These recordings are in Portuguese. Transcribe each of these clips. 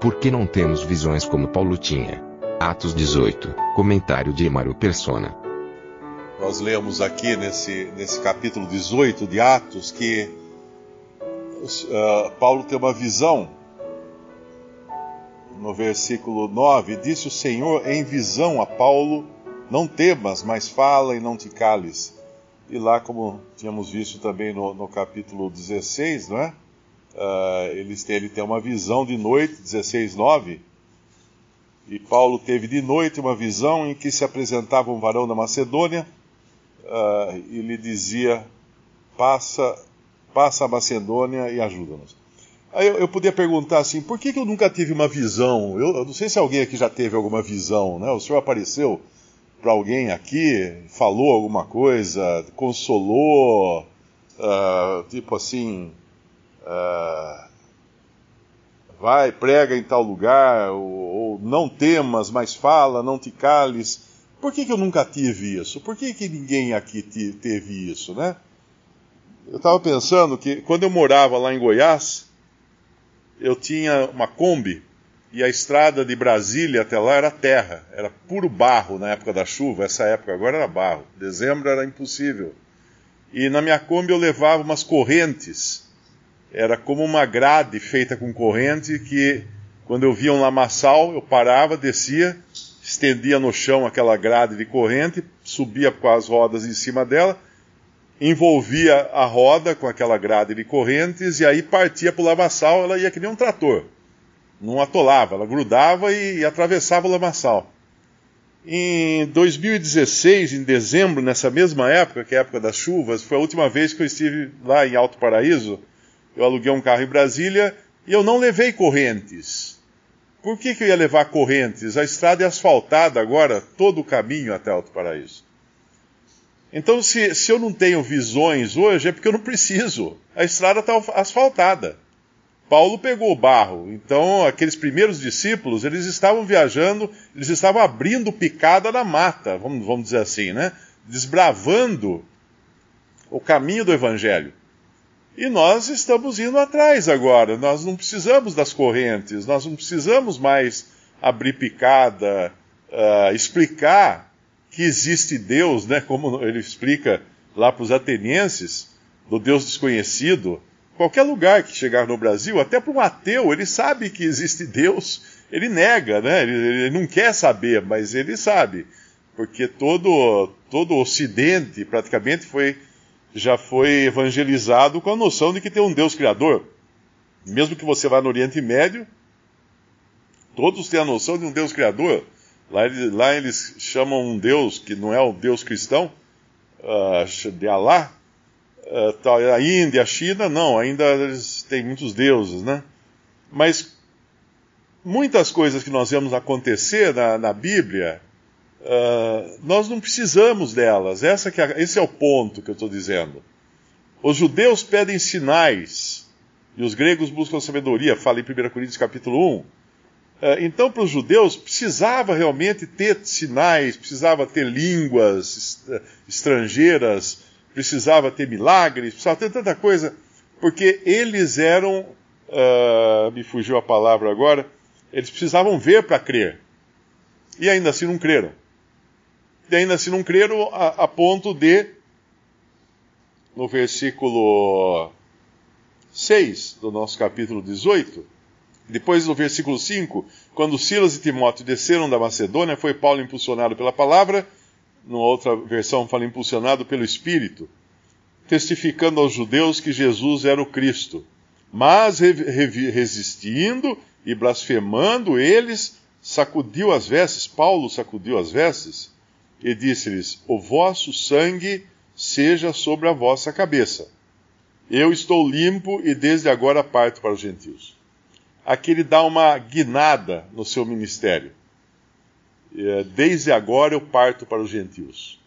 Por que não temos visões como Paulo tinha? Atos 18. Comentário de Emaro Persona. Nós lemos aqui nesse, nesse capítulo 18 de Atos que uh, Paulo tem uma visão. No versículo 9, disse o Senhor em visão a Paulo: Não temas, mas fala e não te cales. E lá, como tínhamos visto também no, no capítulo 16, não é? Uh, ele, ele tem uma visão de noite, 16, 9. E Paulo teve de noite uma visão em que se apresentava um varão da Macedônia uh, e lhe dizia: Passa, passa a Macedônia e ajuda-nos. Aí eu, eu, podia perguntar assim: por que, que eu nunca tive uma visão? Eu, eu, não sei se alguém aqui já teve alguma visão, né? O senhor apareceu para alguém aqui, falou alguma coisa, consolou, uh, tipo assim uh, vai, prega em tal lugar, ou, ou, não temas, mas fala, não te cales. Por que, que eu nunca tive isso? Por que, que ninguém aqui te, teve isso, né? Eu estava pensando que quando eu morava lá em Goiás, eu tinha uma Kombi e a estrada de Brasília até lá era terra, era puro barro na época da chuva, essa época agora era barro, dezembro era impossível. E na minha Kombi eu levava umas correntes era como uma grade feita com corrente que, quando eu via um lamaçal, eu parava, descia, estendia no chão aquela grade de corrente, subia com as rodas em cima dela, envolvia a roda com aquela grade de correntes e aí partia para o lamaçal, ela ia que nem um trator. Não atolava, ela grudava e, e atravessava o lamaçal. Em 2016, em dezembro, nessa mesma época, que é a época das chuvas, foi a última vez que eu estive lá em Alto Paraíso, eu aluguei um carro em Brasília e eu não levei correntes. Por que, que eu ia levar correntes? A estrada é asfaltada agora, todo o caminho até Alto Paraíso. Então, se, se eu não tenho visões hoje, é porque eu não preciso. A estrada está asfaltada. Paulo pegou o barro. Então, aqueles primeiros discípulos, eles estavam viajando, eles estavam abrindo picada na mata, vamos, vamos dizer assim, né? Desbravando o caminho do Evangelho. E nós estamos indo atrás agora. Nós não precisamos das correntes, nós não precisamos mais abrir picada, uh, explicar que existe Deus, né? Como ele explica lá para os atenienses, do Deus desconhecido. Qualquer lugar que chegar no Brasil, até para um ateu, ele sabe que existe Deus, ele nega, né? Ele, ele não quer saber, mas ele sabe, porque todo todo o Ocidente praticamente foi já foi evangelizado com a noção de que tem um Deus criador. Mesmo que você vá no Oriente Médio, todos têm a noção de um Deus criador. Lá, lá eles chamam um Deus que não é o Deus cristão, uh, de Alá. Uh, a Índia, a China, não, ainda têm muitos deuses, né? Mas muitas coisas que nós vemos acontecer na, na Bíblia, Uh, nós não precisamos delas. Essa que é, esse é o ponto que eu estou dizendo. Os judeus pedem sinais e os gregos buscam sabedoria, fala em 1 Coríntios capítulo 1. Uh, ah, então, para os judeus, precisava realmente ter sinais, precisava ter línguas estrangeiras, precisava ter milagres, precisava ter tanta coisa, porque eles eram, uh, me fugiu a palavra agora, eles precisavam ver para crer. E ainda assim não creram e ainda assim não creram a, a ponto de, no versículo 6 do nosso capítulo 18, depois do versículo 5, quando Silas e Timóteo desceram da Macedônia, foi Paulo impulsionado pela palavra, numa outra versão fala impulsionado pelo Espírito, testificando aos judeus que Jesus era o Cristo. Mas resistindo e blasfemando eles, sacudiu as vestes, Paulo sacudiu as vestes, e disse-lhes: O vosso sangue seja sobre a vossa cabeça. Eu estou limpo e desde agora parto para os gentios. Aqui ele dá uma guinada no seu ministério. É, desde agora eu parto para os gentios.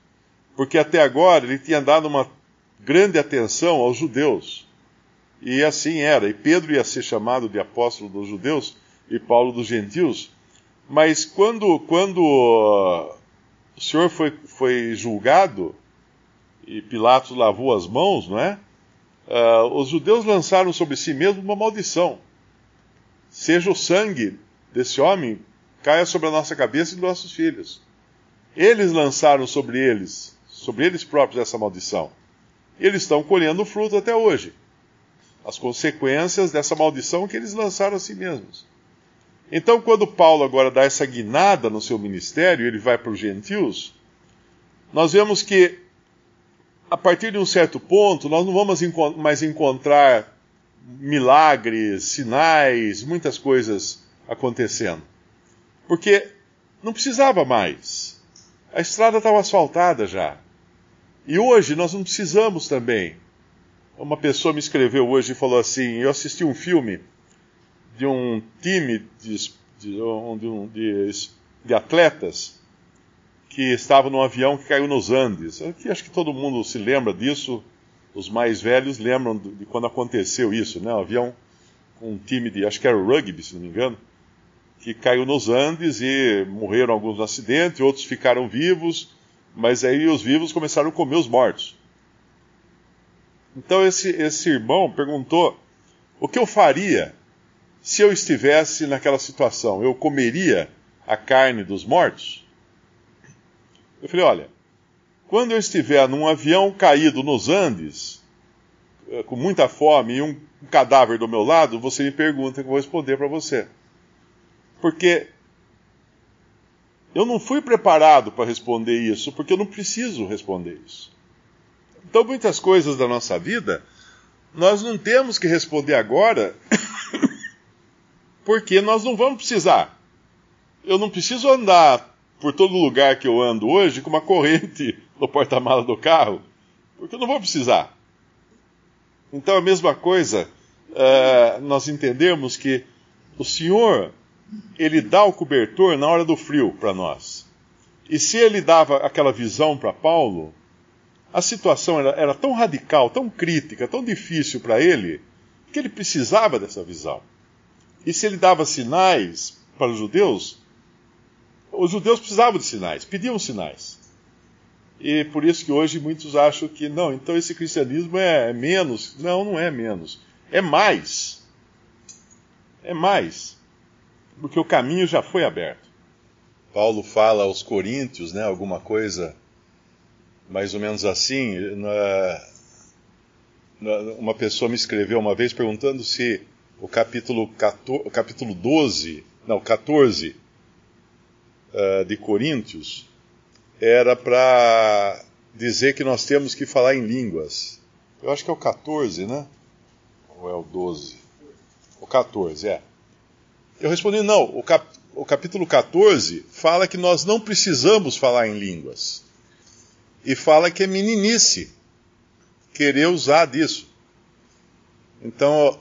Porque até agora ele tinha dado uma grande atenção aos judeus. E assim era. E Pedro ia ser chamado de apóstolo dos judeus e Paulo dos gentios. Mas quando, quando o Senhor foi, foi julgado e Pilatos lavou as mãos, não é? Uh, os judeus lançaram sobre si mesmos uma maldição. Seja o sangue desse homem caia sobre a nossa cabeça e dos nossos filhos. Eles lançaram sobre eles, sobre eles próprios, essa maldição. Eles estão colhendo o fruto até hoje. As consequências dessa maldição que eles lançaram a si mesmos. Então, quando Paulo agora dá essa guinada no seu ministério, ele vai para os gentios, nós vemos que, a partir de um certo ponto, nós não vamos mais encontrar milagres, sinais, muitas coisas acontecendo. Porque não precisava mais. A estrada estava asfaltada já. E hoje nós não precisamos também. Uma pessoa me escreveu hoje e falou assim: eu assisti um filme de um time de, de, de, de atletas que estava num avião que caiu nos Andes. Aqui acho que todo mundo se lembra disso. Os mais velhos lembram de quando aconteceu isso, né? Um avião com um time de, acho que era rugby, se não me engano, que caiu nos Andes e morreram alguns no acidente, outros ficaram vivos mas aí os vivos começaram a comer os mortos. Então esse, esse irmão perguntou: o que eu faria se eu estivesse naquela situação? Eu comeria a carne dos mortos? Eu falei: olha, quando eu estiver num avião caído nos Andes, eh, com muita fome e um cadáver do meu lado, você me pergunta que eu vou responder para você. Porque eu não fui preparado para responder isso, porque eu não preciso responder isso. Então, muitas coisas da nossa vida, nós não temos que responder agora, porque nós não vamos precisar. Eu não preciso andar por todo lugar que eu ando hoje com uma corrente no porta-mala do carro, porque eu não vou precisar. Então, a mesma coisa, uh, nós entendemos que o Senhor ele dá o cobertor na hora do frio para nós. E se ele dava aquela visão para Paulo, a situação era, era, tão radical, tão crítica, tão difícil para ele, que ele precisava dessa visão. E se ele dava sinais para os judeus, os judeus precisavam de sinais, pediam sinais. E por isso que hoje muitos acham que, não, então esse cristianismo é menos. Não, não é menos. É mais. É mais porque o caminho já foi aberto. Paulo fala aos Coríntios, né, alguma coisa mais ou menos assim. Na, na, uma pessoa me escreveu uma vez perguntando se o capítulo, 14, o capítulo 12, não, 14 uh, eh, de Coríntios era para dizer que nós temos que falar em línguas. Eu acho que é o 14, né? Ou é o 12? O 14, é. Eu respondi: não, o, cap, o capítulo 14 fala que nós não precisamos falar em línguas. E fala que é meninice querer usar disso. Então,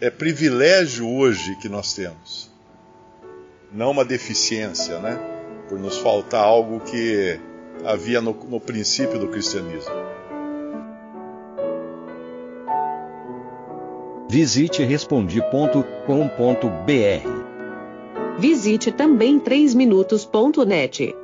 é privilégio hoje que nós temos. Não uma deficiência, né? Por nos faltar algo que havia no, no princípio do cristianismo. Visite respondi.com.br. Visite também 3minutos.net.